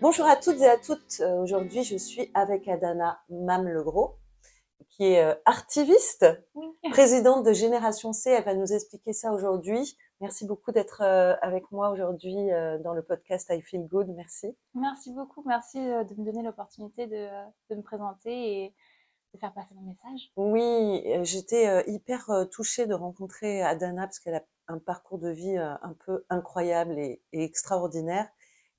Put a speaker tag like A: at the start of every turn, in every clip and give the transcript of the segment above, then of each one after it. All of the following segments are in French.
A: Bonjour à toutes et à toutes. Euh, Aujourd'hui, je suis avec Adana Mamlegros, qui est euh, artiviste, présidente de Génération C. Elle va nous expliquer ça aujourd'hui. Merci beaucoup d'être euh, avec moi aujourd'hui dans le podcast I Feel Good. Merci.
B: Merci beaucoup, merci de me donner l'opportunité de, de me présenter et de faire passer mon message.
A: Oui, j'étais hyper touchée de rencontrer Adana parce qu'elle a un parcours de vie un peu incroyable et, et extraordinaire.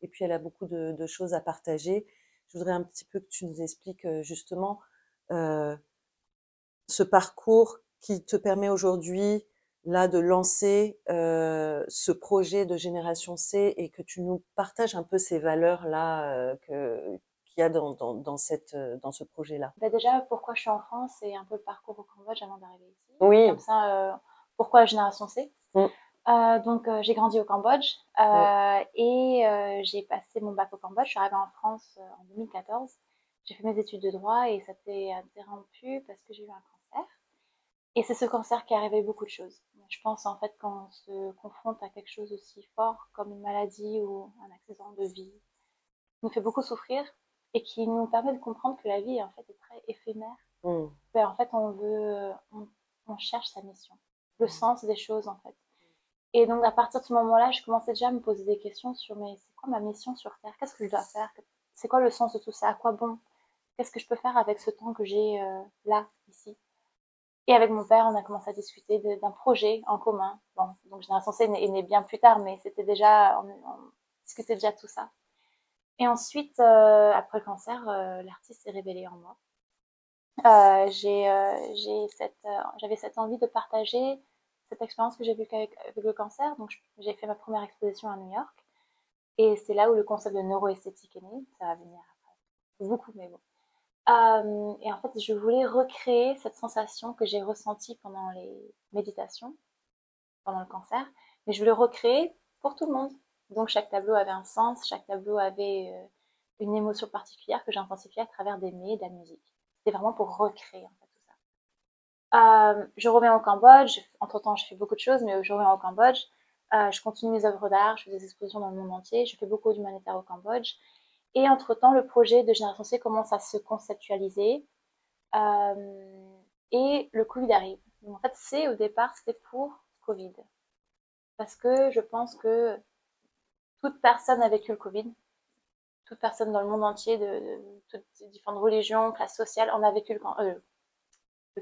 A: Et puis, elle a beaucoup de, de choses à partager. Je voudrais un petit peu que tu nous expliques euh, justement euh, ce parcours qui te permet aujourd'hui là de lancer euh, ce projet de Génération C et que tu nous partages un peu ces valeurs là euh, que qu'il y a dans, dans, dans cette dans ce projet là.
B: Bah déjà, pourquoi je suis en France et un peu le parcours au Cambodge avant d'arriver ici.
A: Oui.
B: Comme ça, pourquoi la génération C?
A: Mm.
B: Euh, Donc, euh, j'ai grandi au Cambodge euh, et j'ai passé mon bac au Cambodge. Je suis arrivée en France en 2014. J'ai fait mes études de droit et ça s'est interrompu parce que j'ai eu un cancer. Et c'est ce cancer qui a révélé beaucoup de choses. Je pense en fait quand on se confronte à quelque chose aussi fort comme une maladie ou un accident de vie, qui nous fait beaucoup souffrir et qui nous permet de comprendre que la vie en fait est très éphémère.
A: Mm.
B: Ben, en fait, on veut, on, on cherche sa mission, le sens des choses en fait. Et donc à partir de ce moment-là, je commençais déjà à me poser des questions sur mais c'est quoi ma mission sur Terre? Qu'est-ce que je dois faire? C'est quoi le sens de tout ça? À quoi bon? Qu'est-ce que je peux faire avec ce temps que j'ai euh, là, ici? Et avec mon père, on a commencé à discuter d'un projet en commun. Bon, donc Génération C est né- bien plus tard, mais c'était déjà, on, on discutait déjà tout ça. Et ensuite, euh, après le cancer, euh, l'artiste s'est révélé en moi. J'ai, j'avais cette envie de partager cette expérience que j'ai vécue avec, le cancer. Donc, j'ai fait ma première exposition à New York. Et c'est là où le concept de neuroesthétique est né. Ça va venir après. Beaucoup, mais bon. Euh, et en fait, je voulais recréer cette sensation que j'ai ressentie pendant les méditations, pendant le cancer. Mais je voulais recréer pour tout le monde. Donc, chaque tableau avait un sens, chaque tableau avait euh, une émotion particulière que j'ai intensifiée à travers des mets et de la musique. C'était vraiment pour recréer en fait. Euh, je reviens au Cambodge. Entre temps, je fais beaucoup de choses, mais je reviens au Cambodge. Euh, je continue mes œuvres d'art, je fais des expositions dans le monde entier. Je fais beaucoup d'humanitaire au Cambodge. Et entre temps, le projet de Génération C commence à se conceptualiser. Euh, et le Covid arrive. En fait, C au départ, c'était pour Covid. Parce que je pense que toute personne a vécu le Covid toute personne dans le monde entier, de, de toutes différentes religions, classes sociales, on a vécu le, euh,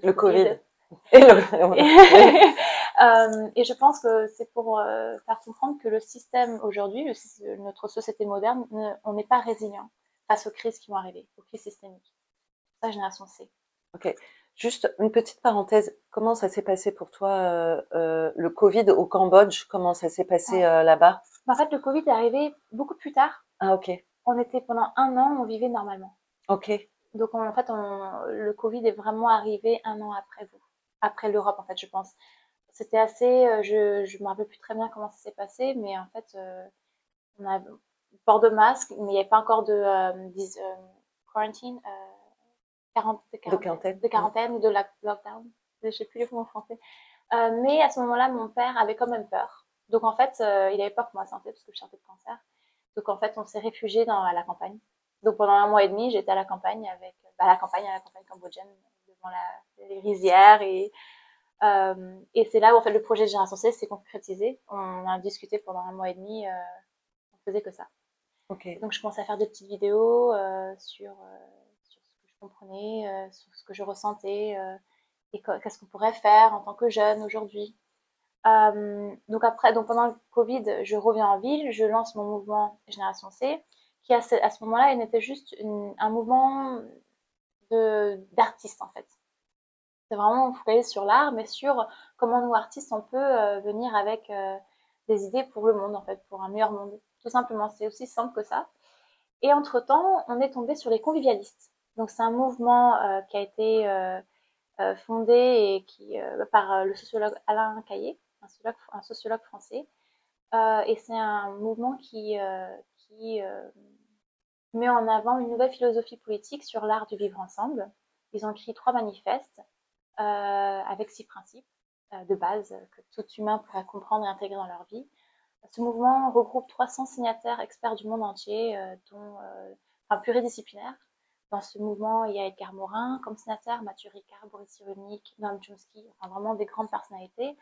A: Le Covid. Et le-
B: Euh, et je pense que c'est pour euh, faire comprendre que le système aujourd'hui, notre société moderne, ne- on n'est pas résilient face aux crises qui vont arriver, aux crises systémiques. Ça, génération C.
A: Juste une petite parenthèse. Comment ça s'est passé pour toi euh, euh, le Covid au Cambodge? Comment ça s'est passé euh, là-bas?
B: En fait, le Covid est arrivé beaucoup plus tard.
A: Ah ok,
B: On était pendant un an, on vivait normalement.
A: ok,
B: Donc en fait, on- le Covid est vraiment arrivé un an après vous, après l'Europe en fait, je pense. C'était assez, euh, je je me rappelle plus très bien comment ça s'est passé, mais en fait, euh, on a port de masque, mais il n'y avait pas encore de euh, dis- euh, quarantine, de quarantaine, de quarantaine ou de la- lockdown. Je sais plus les mots en français. Mais à ce moment-là, mon père avait quand même peur. Donc en fait, il avait peur pour ma santé parce que je sortais de cancer. Donc en fait, on s'est réfugié dans à la campagne. Donc pendant un mois et demi, j'étais à la campagne avec, bah, à la campagne, à la campagne cambodgienne, devant la, les rizières et euh, et c'est là où en fait le projet de Génération C s'est concrétisé. On a discuté pendant un mois et demi, euh, on faisait que ça. donc je commençais à faire des petites vidéos euh, sur, euh, sur ce que je comprenais, sur ce que je ressentais et qu'est-ce qu'on pourrait faire en tant que jeune aujourd'hui. Donc après, donc pendant le Covid, je reviens en ville, je lance mon mouvement Génération C, qui à ce, moment-là, n'était juste un mouvement de d'artistes en fait. C'est vraiment focalisé sur l'art, mais sur comment nous artistes on peut euh, venir avec euh, des idées pour le monde en fait, pour un meilleur monde. Tout simplement, c'est aussi simple que ça. Et entre-temps, on est tombé sur les convivialistes. Donc c'est un mouvement euh, qui a été fondé et qui, par le sociologue Alain Caillé, un sociologue, français. et c'est un mouvement qui met en avant une nouvelle philosophie politique sur l'art du vivre ensemble. Ils ont écrit trois manifestes avec six principes de base que tout humain pourrait comprendre et intégrer dans leur vie. Ce mouvement regroupe 300 signataires experts du monde entier, dont, enfin, pluridisciplinaires, dans ce mouvement, il y a Edgar Morin comme sénateur, Mathieu Ricard, Boris Cyrulnik, Noam Chomsky, enfin vraiment des grandes personnalités.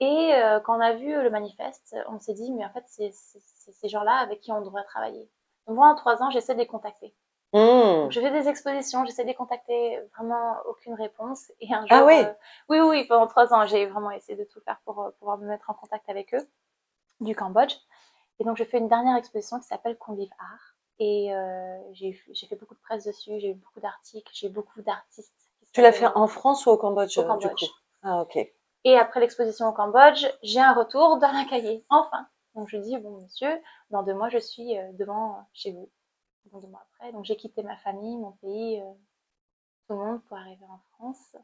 B: Et euh, quand on a vu le manifeste, on s'est dit, mais en fait, c'est ces gens-là avec qui on devrait travailler. Donc, moi, en trois ans, j'essaie de les contacter. Mmh. je fais des expositions, j'essaie de les contacter, vraiment aucune réponse. Et un
A: ah jour, ah oui.
B: Euh, oui, oui, pendant trois ans, j'ai vraiment essayé de tout faire pour euh, pouvoir me mettre en contact avec eux, du Cambodge. Et donc, je fais une dernière exposition qui s'appelle Convive Art, et euh, j'ai fait beaucoup de presse dessus, j'ai eu beaucoup d'articles, j'ai beaucoup d'artistes.
A: Tu l'as fait en France ou au Cambodge,
B: Au Cambodge. Du coup?
A: Ah, ok.
B: Et après l'exposition au Cambodge, j'ai un retour dans un cahier, enfin. Donc je dis, bon monsieur, dans deux mois, je suis euh, devant chez vous. Donc deux mois après, donc j'ai quitté ma famille, mon pays, euh, tout le monde pour arriver en France,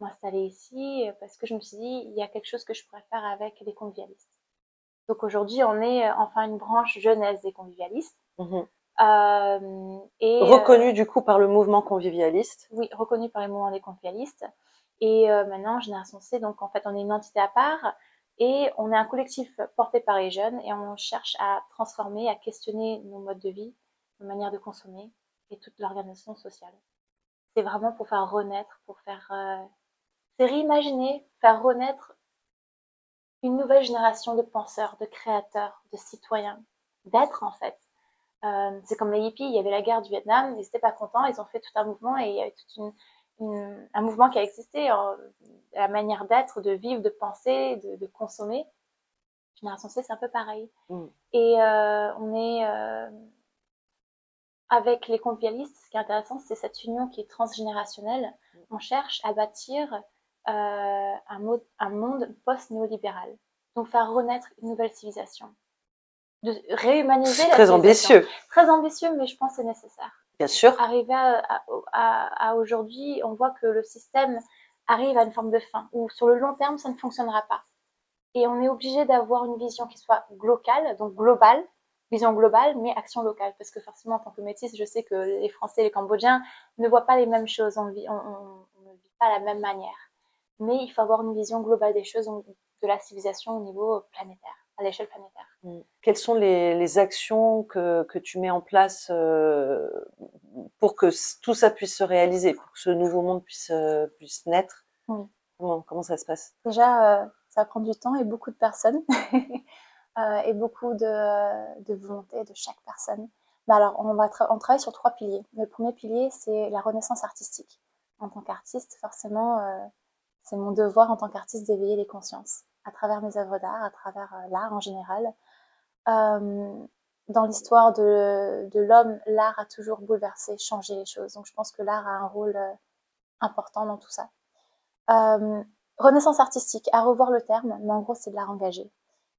B: m'installer ici, parce que je me suis dit, il y a quelque chose que je pourrais faire avec les convivialistes. Donc aujourd'hui, on est enfin une branche jeunesse des convivialistes. Mmh
A: euh, et, reconnu euh, du coup par le mouvement convivialiste.
B: Oui, reconnu par le mouvement des convivialistes. Et euh, maintenant, Génération C, donc en fait, on est une entité à part et on est un collectif porté par les jeunes et on cherche à transformer, à questionner nos modes de vie, nos manières de consommer et toute l'organisation sociale. C'est vraiment pour faire renaître, pour faire... Euh, c'est réimaginer, faire renaître une nouvelle génération de penseurs, de créateurs, de citoyens, d'être en fait. Euh, c'est comme les hippies, il y avait la guerre du Vietnam, ils n'étaient pas contents, ils ont fait tout un mouvement et il y a eu tout une, un mouvement qui a existé, la manière d'être, de vivre, de penser, de, de consommer. Génération C, c'est un peu pareil. Mm. Et euh, on est euh, avec les convivialistes, ce qui est intéressant, c'est cette union qui est transgénérationnelle. Mm. On cherche à bâtir euh, un, un monde post-néolibéral, donc faire renaître une nouvelle civilisation de réhumaniser la
A: Très ambitieux.
B: Très ambitieux, mais je pense que c'est nécessaire.
A: Bien sûr.
B: Arriver à, aujourd'hui, on voit que le système arrive à une forme de fin, où sur le long terme, ça ne fonctionnera pas. Et on est obligé d'avoir une vision qui soit locale, donc globale, vision globale, mais action locale. Parce que forcément, en tant que métisse, je sais que les Français et les Cambodgiens ne voient pas les mêmes choses, on, on, ne vit pas la même manière. Mais il faut avoir une vision globale des choses, de la civilisation au niveau planétaire à l'échelle planétaire.
A: Mmh. Quelles sont les, actions que, que, tu mets en place euh, pour que tout ça puisse se réaliser, pour que ce nouveau monde puisse, euh, puisse naître? Comment, comment, ça se passe?
B: Déjà, euh, ça prend du temps et beaucoup de personnes et beaucoup de, de, volonté de chaque personne. Bah alors, on, va on travaille sur trois piliers. Le premier pilier, c'est la renaissance artistique. En tant qu'artiste, forcément, c'est mon devoir en tant qu'artiste d'éveiller les consciences à travers mes œuvres d'art, à travers euh, l'art en général. Euh, dans l'histoire de, l'homme, l'art a toujours bouleversé, changé les choses. Donc je pense que l'art a un rôle euh, important dans tout ça. renaissance artistique, à revoir le terme, mais en gros c'est de l'art engagé.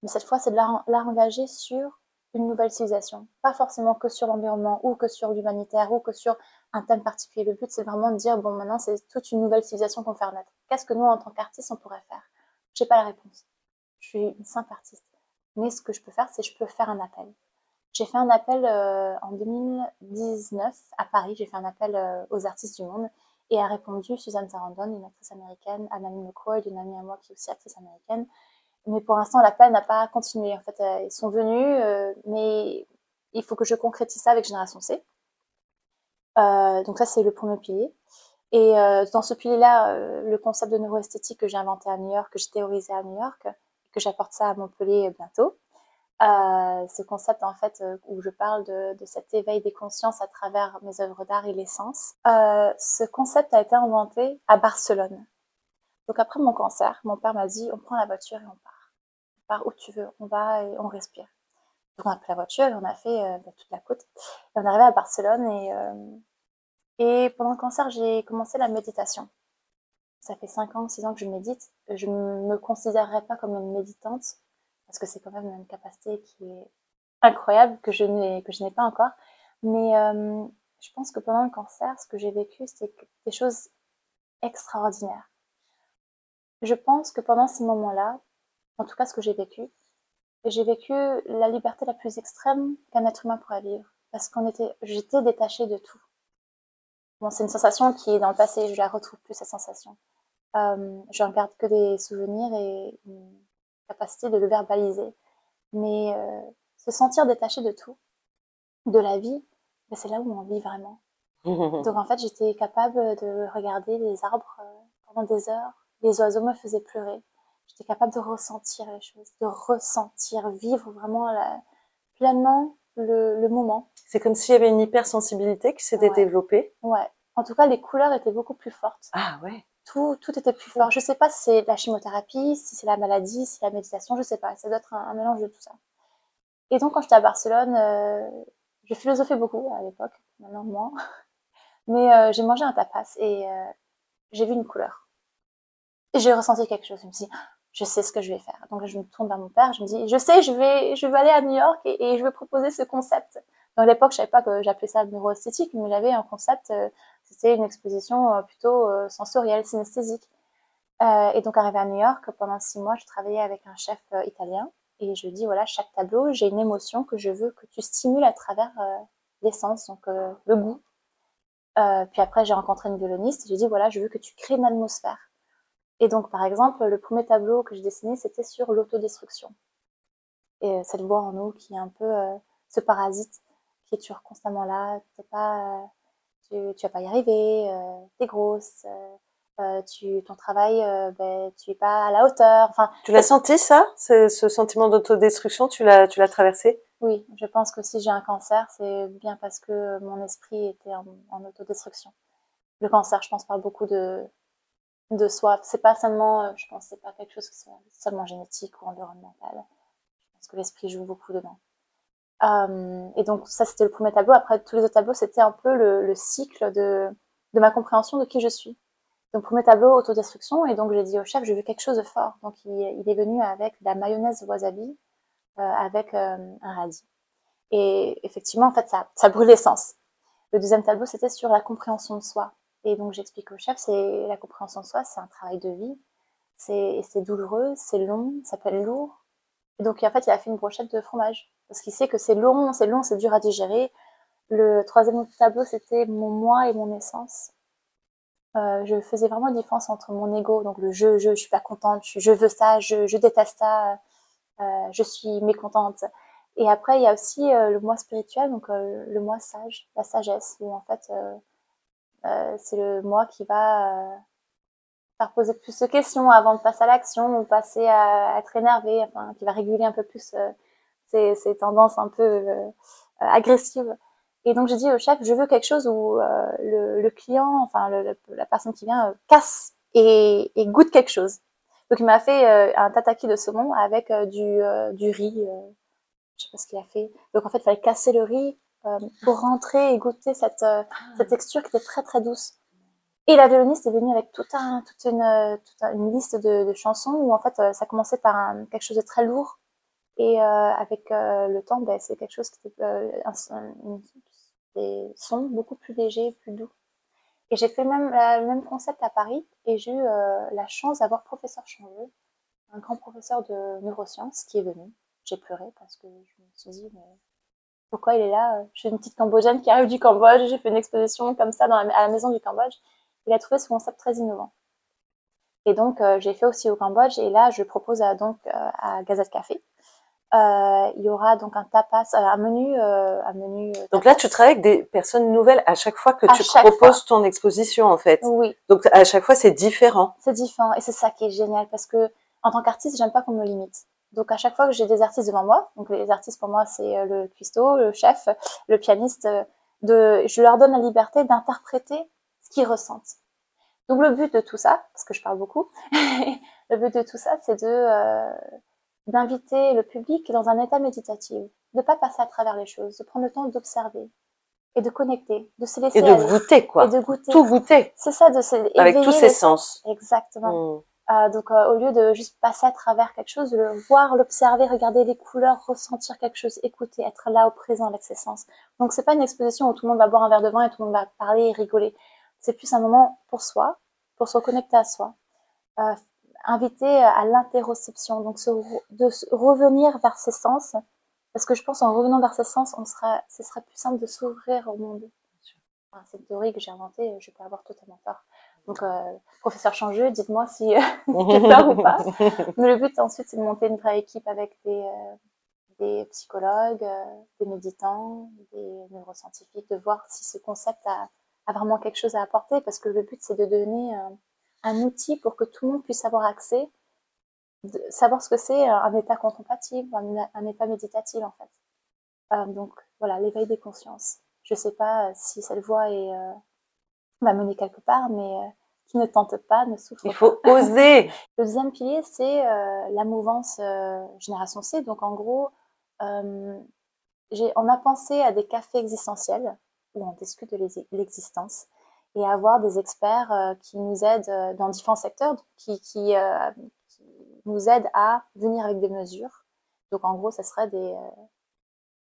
B: Mais cette fois c'est de l'art engagé sur une nouvelle civilisation. Pas forcément que sur l'environnement ou que sur l'humanitaire ou que sur un thème particulier. Le but c'est vraiment de dire, bon maintenant c'est toute une nouvelle civilisation qu'on fait naître. Qu'est-ce que nous en tant qu'artistes on pourrait faire? J'ai pas la réponse. Je suis une simple artiste. Mais ce que je peux faire, c'est je peux faire un appel. J'ai fait un appel euh, en 2019 à Paris. J'ai fait un appel euh, aux artistes du monde et a répondu Suzanne Sarandon, une actrice américaine, Annalie McCoy, une amie à moi qui est aussi actrice américaine. Mais pour l'instant, l'appel n'a pas continué. En fait, euh, ils sont venus, mais il faut que je concrétise ça avec Génération C. donc ça, c'est le premier pilier. Et euh, dans ce pilier-là, euh, le concept de neuroesthétique que j'ai inventé à New York, que j'ai théorisé à New York, que j'apporte ça à Montpellier bientôt, euh, ce concept en fait où je parle de, cet éveil des consciences à travers mes œuvres d'art et l'essence, ce concept a été inventé à Barcelone. Donc après mon cancer, mon père m'a dit on prend la voiture et on part. On part où tu veux, on va et on respire. Donc on a pris la voiture et on a fait bah, toute la côte. Et on est arrivé à Barcelone et et pendant le cancer, j'ai commencé la méditation. Ça fait 5 ans, 6 ans que je médite. Je ne me considérerais pas comme une méditante, parce que c'est quand même une capacité qui est incroyable, que je n'ai, que je n'ai pas encore. Mais euh, je pense que pendant le cancer, ce que j'ai vécu, c'est des choses extraordinaires. Je pense que pendant ces moments-là, en tout cas ce que j'ai vécu, j'ai vécu la liberté la plus extrême qu'un être humain pourrait vivre. Parce qu'on était, j'étais détachée de tout. Bon, c'est une sensation qui est dans le passé, je la retrouve plus cette sensation. Euh, je ne garde que des souvenirs et une capacité de le verbaliser. Mais euh, se sentir détaché de tout, de la vie, ben, c'est là où on vit vraiment. Donc en fait, j'étais capable de regarder les arbres euh, pendant des heures. Les oiseaux me faisaient pleurer. J'étais capable de ressentir les choses, de ressentir, vivre vraiment pleinement le, moment.
A: C'est comme s'il y avait une hypersensibilité qui s'était développée.
B: Ouais. En tout cas, les couleurs étaient beaucoup plus fortes.
A: Ah ouais.
B: Tout, tout était plus fort. Je sais pas si c'est la chimiothérapie, si c'est la maladie, si c'est la méditation, je sais pas. Ça doit être un, mélange de tout ça. Et donc, quand j'étais à Barcelone, euh, je philosophais beaucoup à l'époque, maintenant moins. Mais euh, j'ai mangé un tapas et euh, j'ai vu une couleur. Et j'ai ressenti quelque chose. Je me suis dit, je sais ce que je vais faire. Donc je me tourne vers mon père, je me dis, je sais, je vais, je vais aller à New York et, je vais proposer ce concept. Donc à l'époque, je savais pas que j'appelais ça neuroesthétique, mais j'avais un concept, euh, c'était une exposition euh, plutôt euh, sensorielle, synesthésique. et donc arrivé à New York, pendant six mois, je travaillais avec un chef italien et je dis, voilà, chaque tableau, j'ai une émotion que je veux que tu stimules à travers l'essence, donc le goût. puis après, j'ai rencontré une violoniste et j'ai dit, voilà, je veux que tu crées une atmosphère. Et donc, par exemple, le premier tableau que j'ai dessiné, c'était sur l'autodestruction. Et cette voix en nous qui est un peu ce parasite toujours constamment là. pas, euh, tu, tu vas pas y arriver, tu es grosse, tu, ton travail, ben, tu es pas à la hauteur. Enfin,
A: tu l'as senti ça, ce, ce sentiment d'autodestruction Tu l'as, tu l'as traversé?
B: Oui, je pense que si j'ai un cancer, c'est bien parce que mon esprit était en, en autodestruction. Le cancer, je pense, parle beaucoup de, de soi. C'est pas seulement, euh, je pense, c'est pas quelque chose qui soit seulement génétique ou environnemental. Je pense que l'esprit joue beaucoup dedans. Euh, et donc ça, c'était le premier tableau. Après, tous les autres tableaux, c'était un peu le, cycle de, de, ma compréhension de qui je suis. Donc premier tableau, autodestruction. Et donc j'ai dit au chef, je veux quelque chose de fort. Donc il, est venu avec la mayonnaise wasabi euh, avec un radis. Et effectivement, en fait, ça, ça brûle l'essence. Le deuxième tableau, c'était sur la compréhension de soi. Et donc j'explique au chef, c'est la compréhension de soi, c'est un travail de vie, c'est douloureux, c'est long, ça peut être lourd. Et donc en fait, il a fait une brochette de fromage parce qu'il sait que c'est long, c'est long, c'est dur à digérer. Le troisième tableau, c'était mon moi et mon essence. Euh, je faisais vraiment la différence entre mon ego, donc le je, je, je suis pas contente, je, veux ça, je, déteste ça, euh, je suis mécontente. Et après, il y a aussi euh, le moi spirituel, donc le moi sage, la sagesse, où en fait, c'est le moi qui va faire poser plus de questions avant de passer à l'action ou passer à, être énervé, enfin, qui va réguler un peu plus euh, ces, tendances un peu agressives. Et donc j'ai dit au chef, je veux quelque chose où le, client, enfin la personne qui vient, casse et, goûte quelque chose. Donc il m'a fait un tataki de saumon avec du, riz, je sais pas ce qu'il a fait. Donc en fait il fallait casser le riz, euh, pour rentrer et goûter cette, euh, cette texture qui était très très douce. Et la violoniste est venue avec tout un, toute, une, euh, toute une liste de, chansons où en fait ça commençait par quelque chose de très lourd et avec le temps ben, c'est quelque chose qui était un, des sons beaucoup plus légers, plus doux. Et j'ai fait même, le même concept à Paris et j'ai eu la chance d'avoir professeur Changeux, un grand professeur de neurosciences qui est venu. J'ai pleuré parce que je me suis dit mais pourquoi il est là? Je suis une petite Cambodgienne qui arrive du Cambodge, j'ai fait une exposition comme ça à la maison du Cambodge. Il a trouvé ce concept très innovant. Et donc, euh, j'ai fait aussi au Cambodge, et là, je propose à, donc euh, à Gazette Café. Euh, il y aura donc un tapas, un menu, un menu.
A: Donc là, tu travailles avec des personnes nouvelles à chaque fois que tu proposes ton exposition, en fait.
B: Oui.
A: Donc à chaque fois, c'est différent.
B: C'est différent, et c'est ça qui est génial, parce que en tant qu'artiste, j'aime pas qu'on me limite. Donc à chaque fois que j'ai des artistes devant moi, donc les artistes pour moi c'est euh, le cuistot, le chef, le pianiste, euh, de, je leur donne la liberté d'interpréter ce qu'ils ressentent. Donc le but de tout ça, parce que je parle beaucoup, le but de tout ça c'est de euh, d'inviter le public dans un état méditatif, de pas passer à travers les choses, de prendre le temps d'observer et de connecter, de se laisser
A: et de goûter quoi,
B: et de goûter,
A: tout goûter,
B: c'est ça de se
A: avec tous ses sens,
B: exactement. Hmm. Euh, donc, euh, au lieu de juste passer à travers quelque chose, de le voir, l'observer, regarder les couleurs, ressentir quelque chose, écouter, être là au présent avec ses sens. Donc, c'est pas une exposition où tout le monde va boire un verre de vin et tout le monde va parler et rigoler. C'est plus un moment pour soi, pour se reconnecter à soi, euh, inviter à l'interoception, donc de revenir vers ses sens, parce que je pense en revenant vers ses sens, on sera, ce serait plus simple de s'ouvrir au monde. c'est une théorie que j'ai inventée, je peux avoir totalement tort. Donc, euh, professeur Changeux, dites-moi si euh, j'ai peur ou pas. Mais le but ensuite, c'est de monter une vraie équipe avec des, euh, des psychologues, euh, des méditants, des neuroscientifiques, de voir si ce concept a, a vraiment quelque chose à apporter, parce que le but, c'est de donner un outil pour que tout le monde puisse avoir accès, de savoir ce que c'est un état contemplatif, un, état méditatif en fait. Euh, donc voilà, l'éveil des consciences. Je sais pas si cette voie est euh, va mener quelque part, mais euh, qui ne tente pas ne souffre
A: pas. Il faut oser.
B: Le deuxième pilier, c'est euh, la mouvance euh, Génération C. Donc en gros, on a pensé à des cafés existentiels où on discute de l'existence et avoir des experts euh, qui nous aident euh, dans différents secteurs, qui, qui, euh, qui, nous aident à venir avec des mesures. Donc en gros, ce serait des,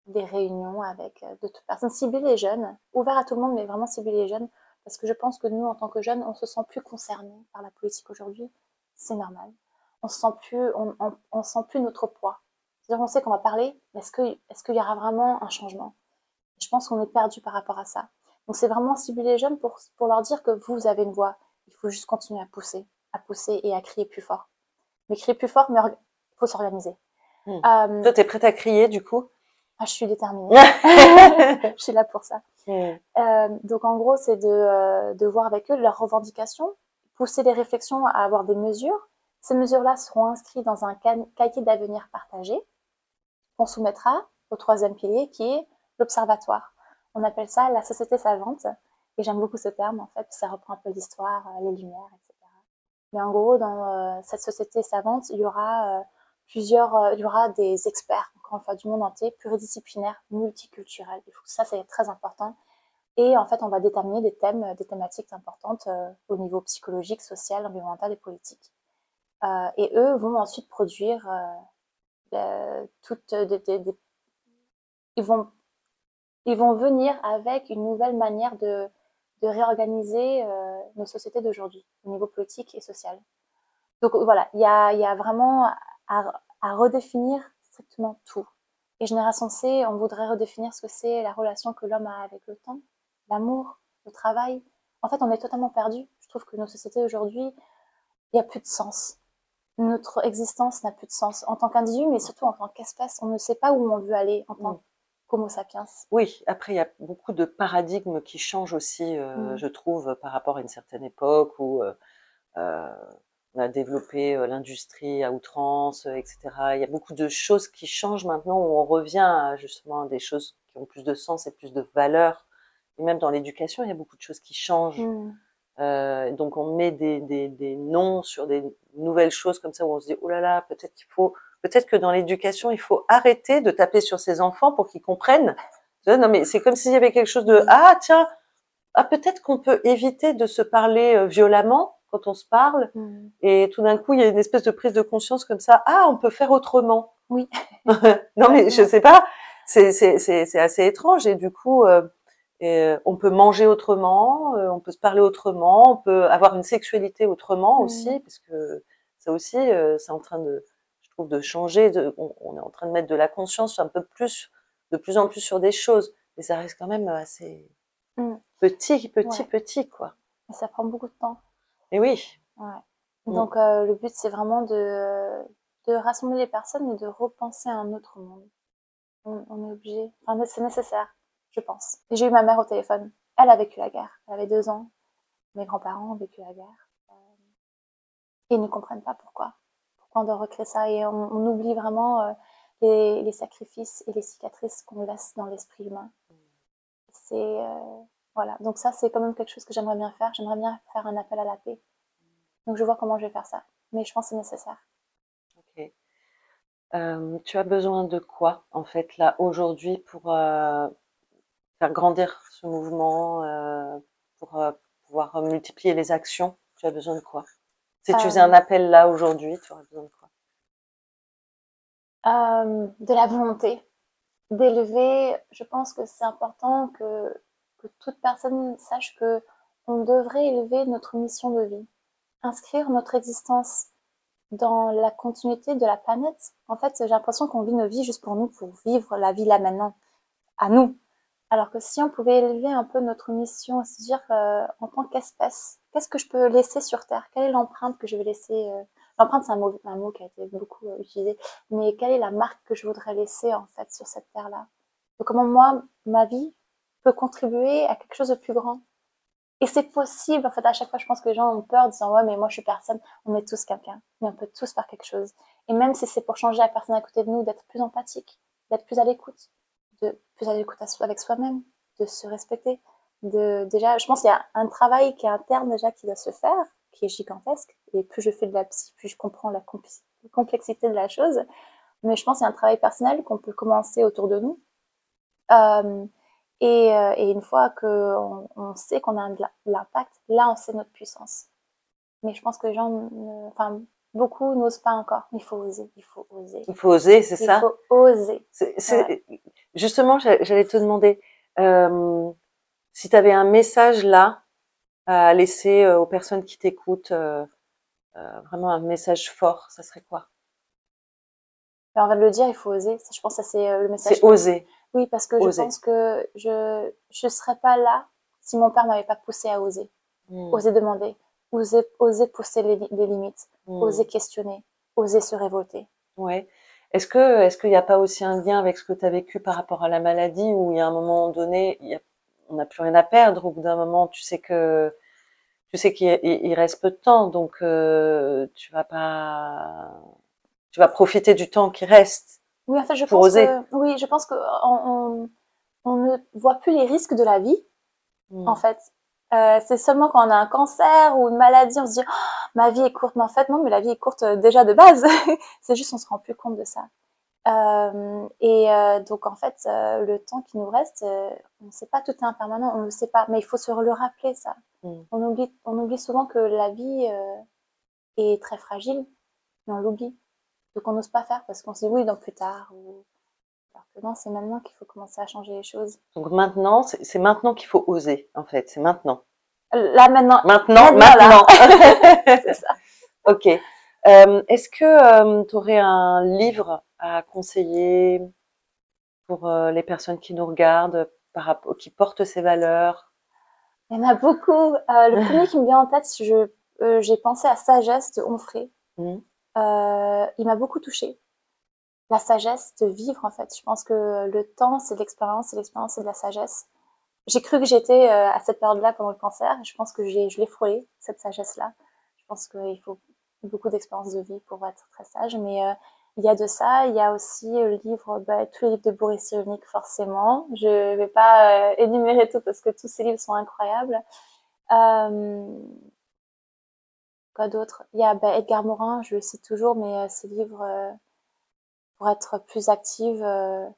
B: des réunions avec d'autres personnes, cibler les jeunes, ouvert à tout le monde, mais vraiment cibler les jeunes, parce que je pense que nous, en tant que jeunes, on se sent plus concernés par la politique aujourd'hui. C'est normal. On se sent plus, on, sent plus notre poids. On sait qu'on va parler, mais est-ce que, est-ce qu'il y aura vraiment un changement? Je pense qu'on est perdu par rapport à ça. Donc c'est vraiment cibler les jeunes pour, pour leur dire que vous avez une voix. Il faut juste continuer à pousser, à pousser et à crier plus fort. Mais crier plus fort, mais il faut s'organiser.
A: Hmm. Euh, Toi, t'es prête à crier du coup?
B: Ah, Je suis déterminée. je suis là pour ça. Hmm. Euh, donc en gros, c'est de, euh, de voir avec eux leurs revendications, pousser les réflexions à avoir des mesures. Ces mesures-là seront inscrites dans un cahier d'avenir partagé qu'on soumettra au troisième pilier qui est l'observatoire. On appelle ça la société savante. Et j'aime beaucoup ce terme, en fait, ça reprend un peu l'histoire, euh, les lumières, etc. Mais en gros, dans euh, cette société savante, il y aura euh, plusieurs, il y aura des experts, encore une fois, du monde entier, pluridisciplinaires, multiculturels. Il faut que ça, c'est très important. Et en fait, on va déterminer des thèmes, des thématiques importantes au niveau psychologique, social, environnemental et politique. et eux vont ensuite produire toutes des, ils vont ils vont venir avec une nouvelle manière de, réorganiser euh, nos sociétés d'aujourd'hui au niveau politique et social. Donc voilà, il y a, vraiment à, redéfinir strictement tout. Et Génération C, on voudrait redéfinir ce que c'est la relation que l'homme a avec le temps, l'amour, le travail. En fait, on est totalement perdu. Je trouve que nos sociétés aujourd'hui, il n'y a plus de sens. Notre existence n'a plus de sens en tant qu'individu, mais surtout en tant qu'espèce. On ne sait pas où on veut aller en tant sapiens.
A: Oui, après il y a beaucoup de paradigmes qui changent aussi, euh, mm. je trouve, par rapport à une certaine époque où euh, euh on a développé l'industrie à outrance, etc. Il y a beaucoup de choses qui changent maintenant où on revient à justement des choses qui ont plus de sens et plus de valeur. Et même dans l'éducation, il y a beaucoup de choses qui changent. Mm. Euh, donc on met des, des, des noms sur des nouvelles choses comme ça où on se dit oh là là, peut-être qu'il faut peut-être que dans l'éducation, il faut arrêter de taper sur ses enfants pour qu'ils comprennent. Non, mais c'est comme s'il y avait quelque chose de ah tiens, ah peut-être qu'on peut éviter de se parler euh, violemment quand on se parle, mm. et tout d'un coup il y a une espèce de prise de conscience comme ça. Ah, on peut faire autrement.
B: Oui.
A: non mais je sais pas, c'est c'est c'est assez étrange et du coup. Euh, euh, on peut manger autrement, euh, on peut se parler autrement, on peut avoir une sexualité autrement mm. aussi, parce que ça aussi, c'est en train de, de changer. De, on, est en train de mettre de la conscience un peu plus, de plus en plus sur des choses, mais ça reste quand même assez mm. petit, petit, petit, quoi.
B: ça prend beaucoup de temps.
A: Et oui.
B: Ouais. Mm. Donc euh, le but, c'est vraiment de, de rassembler les personnes et de repenser à un autre monde. On, est obligé, enfin, c'est nécessaire, je pense. J'ai eu ma mère au téléphone. Elle a vécu la guerre. Elle avait deux ans. Mes grands-parents ont vécu la guerre. Euh, et ils ne comprennent pas pourquoi on doit recréer ça et on, oublie vraiment euh, les, sacrifices et les cicatrices qu'on laisse dans l'esprit humain. C'est euh, voilà, donc ça c'est quand même quelque chose que j'aimerais bien faire. J'aimerais bien faire un appel à la paix. Donc je vois comment je vais faire ça, mais je pense que c'est nécessaire.
A: Ok. Euh, tu as besoin de quoi en fait là aujourd'hui pour faire grandir ce mouvement, pour pouvoir multiplier les actions? Tu as besoin de quoi? Si tu faisais un appel là aujourd'hui, tu aurais besoin de quoi?
B: De la volonté, d'élever. Je pense que c'est important que, que toute personne sache que on devrait élever notre mission de vie, inscrire notre existence dans la continuité de la planète. En fait, j'ai l'impression qu'on vit nos vies juste pour nous, pour vivre la vie là maintenant, à nous. Alors que si on pouvait élever un peu notre mission, se dire euh, en tant qu'espèce, qu'est-ce que je peux laisser sur Terre? Quelle est l'empreinte que je vais laisser euh, L'empreinte, c'est un mot, un mot qui a été beaucoup euh, utilisé, mais quelle est la marque que je voudrais laisser en fait sur cette Terre-là? Comment moi, ma vie peut contribuer à quelque chose de plus grand? Et c'est possible, en fait, à chaque fois, je pense que les gens ont peur en disant, ouais, mais moi, je suis personne. On est tous quelqu'un. Mais on peut tous faire quelque chose. Et même si c'est pour changer la personne à côté de nous, d'être plus empathique, d'être plus à l'écoute, de plus à l'écoute avec soi-même, de se respecter. De, déjà, je pense qu'il y a un travail qui est interne déjà qui doit se faire, qui est gigantesque. Et plus je fais de la psy, plus je comprends la complexité de la chose. Mais je pense qu'il y a un travail personnel qu'on peut commencer autour de nous. Euh, et, euh, et une fois qu'on on sait qu'on a de l'impact, là, on sait notre puissance. Mais je pense que les gens, enfin, beaucoup n'osent pas encore. Il faut oser, il faut oser.
A: Il faut oser, c'est ça?
B: Il faut oser.
A: Justement, j'allais te demander euh, si tu avais un message là à laisser euh, aux personnes qui t'écoutent, euh, euh, vraiment un message fort, ça serait quoi?
B: Ben, On va le dire, il faut oser. Je pense que c'est le message.
A: C'est oser.
B: Oui, parce que je pense que je je serais pas là si mon père m'avait pas poussé à oser, hmm. oser demander, oser oser pousser les, limites, hmm. oser questionner, oser se révolter.
A: Ouais. Est-ce que est-ce qu'il n'y a pas aussi un lien avec ce que tu as vécu par rapport à la maladie où il y a un moment donné, il y a, on n'a plus rien à perdre au bout d'un moment, tu sais que tu sais qu'il reste peu de temps, donc euh, tu vas pas tu vas profiter du temps qui reste
B: oui, en fait, je pense que, oui, je pense qu'on on, on, ne voit plus les risques de la vie, hmm. en fait. Euh, c'est seulement quand on a un cancer ou une maladie, on se dit oh, ma vie est courte, mais en fait non, mais la vie est courte euh, déjà de base. c'est juste on se rend plus compte de ça. Euh, et euh, donc en fait, euh, le temps qui nous reste, on ne sait pas tout est impermanent, on ne le sait pas, mais il faut se le rappeler ça. Hmm. On oublie, on oublie souvent que la vie est très fragile, mais on l'oublie. Donc on n'ose pas faire parce qu'on se dit oui, dans plus tard. Ou... Alors que non, c'est maintenant qu'il faut commencer à changer les choses.
A: Donc maintenant, c'est maintenant qu'il faut oser, en fait. C'est maintenant.
B: Là, maintenant.
A: Maintenant, maintenant. c'est ça. ok. Euh, Est-ce que euh, tu aurais un livre à conseiller pour euh, les personnes qui nous regardent, par qui portent ces valeurs?
B: Il y en a beaucoup. Le premier qui me vient en tête, j'ai pensé à Sagesse de Onfray. Mmh. Il m'a beaucoup touchée. La sagesse de vivre, en fait. Je pense que le temps, c'est de l'expérience, et l'expérience, c'est de la sagesse. J'ai cru que j'étais à cette période-là pendant le cancer. Je pense que je l'ai frôlé, cette sagesse-là. Je pense qu'il faut beaucoup d'expérience de vie pour être très sage. Mais euh, il y a de ça. Il y a aussi le livre, bah, tous les livres de Boris Cyrulnik, forcément. Je vais pas énumérer tout parce que tous ces livres sont incroyables. Euh, d'autres Il y a bah, Edgar Morin, je le cite toujours, mais euh, ses livres euh, pour être plus active. Euh,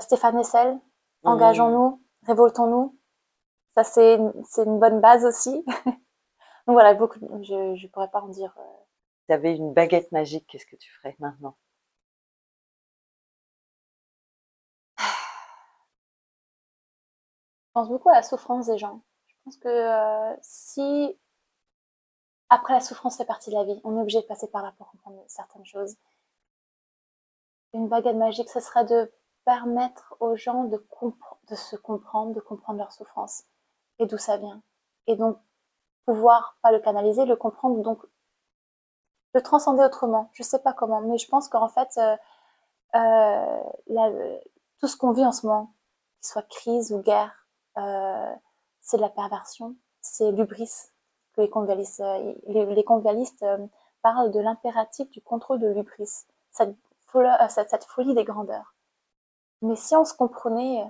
B: Stéphane Essel, mmh. Engageons-nous, révoltons-nous. Ça, c'est une, bonne base aussi. Donc voilà, beaucoup, je ne pourrais pas en dire.
A: Tu avais une baguette magique, qu'est-ce que tu ferais maintenant?
B: Je pense beaucoup à la souffrance des gens. Je pense que si après, la souffrance fait partie de la vie. On est obligé de passer par là pour comprendre certaines choses. Une baguette magique, ce serait de permettre aux gens de, de se comprendre, de comprendre leur souffrance et d'où ça vient. Et donc, pouvoir pas le canaliser, le comprendre, donc le transcender autrement. Je sais pas comment, mais je pense qu'en fait, euh, euh, tout ce qu'on vit en ce moment, qu'il soit crise ou guerre, euh, c'est de la perversion, c'est l'ubris, les euh, les, convialistes euh, parlent de l'impératif du contrôle de l'ubris, cette, cette, folie des grandeurs. Mais si on se comprenait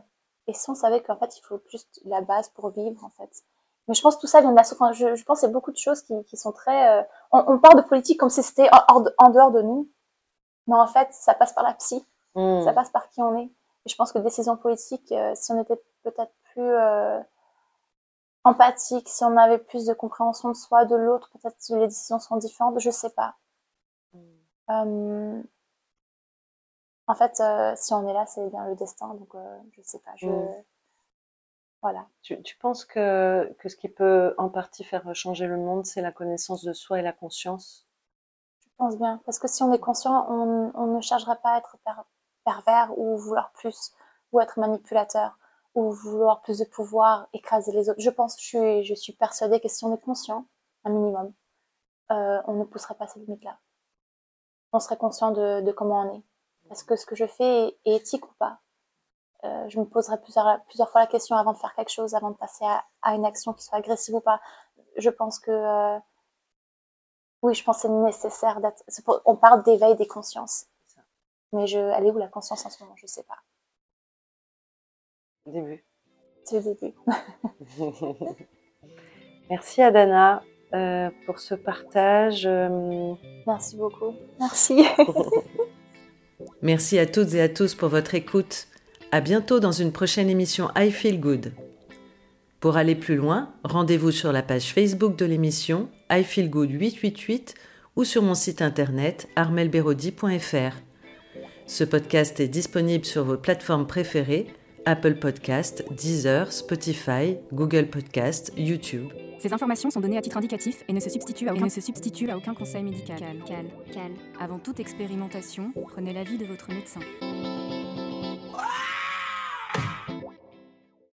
B: et si on savait qu'en fait il faut juste la base pour vivre en fait. Mais je pense que tout ça vient de la souffrance. Je, je pense qu'il y a beaucoup de choses qui, qui sont très. on, on, parle de politique comme si c'était en, en, dehors de nous, mais en fait ça passe par la psy, hmm. ça passe par qui on est. Et je pense que décision politique, si on était peut-être plus empathique, si on avait plus de compréhension de soi, de l'autre, peut-être que les décisions sont différentes, je sais pas. Euh, en fait, euh, si on est là, c'est bien le destin, donc euh, je sais pas. Je...
A: Mm.
B: Voilà.
A: Tu, penses que, que ce qui peut en partie faire changer le monde, c'est la connaissance de soi et la conscience?
B: Je pense bien. Parce que si on est conscient, on, ne chercherait pas à être per- pervers ou vouloir plus, ou être manipulateur, ou vouloir plus de pouvoir, écraser les autres. Je pense, je suis, persuadée que si on est conscient, un minimum, euh, on ne pousserait pas ces limites-là. On serait conscient de, de comment on est. Est-ce que ce que je fais est, est éthique ou pas? Euh, Je me poserai plusieurs, plusieurs fois la question avant de faire quelque chose, avant de passer à, à une action qui soit agressive ou pas. Je pense que euh, oui, je pense que c'est nécessaire d'être. On parle d'éveil des consciences, mais je, elle est où la conscience en ce moment? Je sais pas.
A: Début.
B: C'est le début.
A: Merci Adana euh, pour ce partage. euh,
B: Merci beaucoup. Merci.
C: Merci à toutes et à tous pour votre écoute. À bientôt dans une prochaine émission I Feel Good. Pour aller plus loin, rendez-vous sur la page Facebook de l'émission I Feel Good 888 ou sur mon site internet armelberodi.fr. Ce podcast est disponible sur vos plateformes préférées Apple Podcast, Deezer, Spotify, Google Podcast, YouTube.
D: Ces informations sont données à titre indicatif et ne se substituent à aucun, ne se substituent à aucun conseil médical. Cal, cal, cal. Avant toute expérimentation, prenez l'avis de votre médecin.